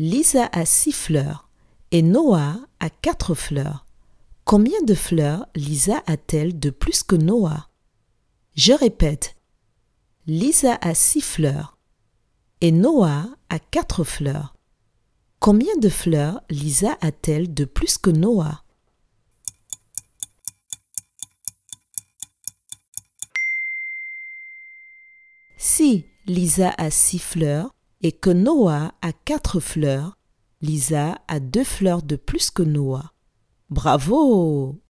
Lisa a six fleurs et Noah a quatre fleurs. Combien de fleurs Lisa a-t-elle de plus que Noah? Je répète. Lisa a six fleurs et Noah a quatre fleurs. Combien de fleurs Lisa a-t-elle de plus que Noah? Si Lisa a six fleurs et que Noah a quatre fleurs, Lisa a deux fleurs de plus que Noah. Bravo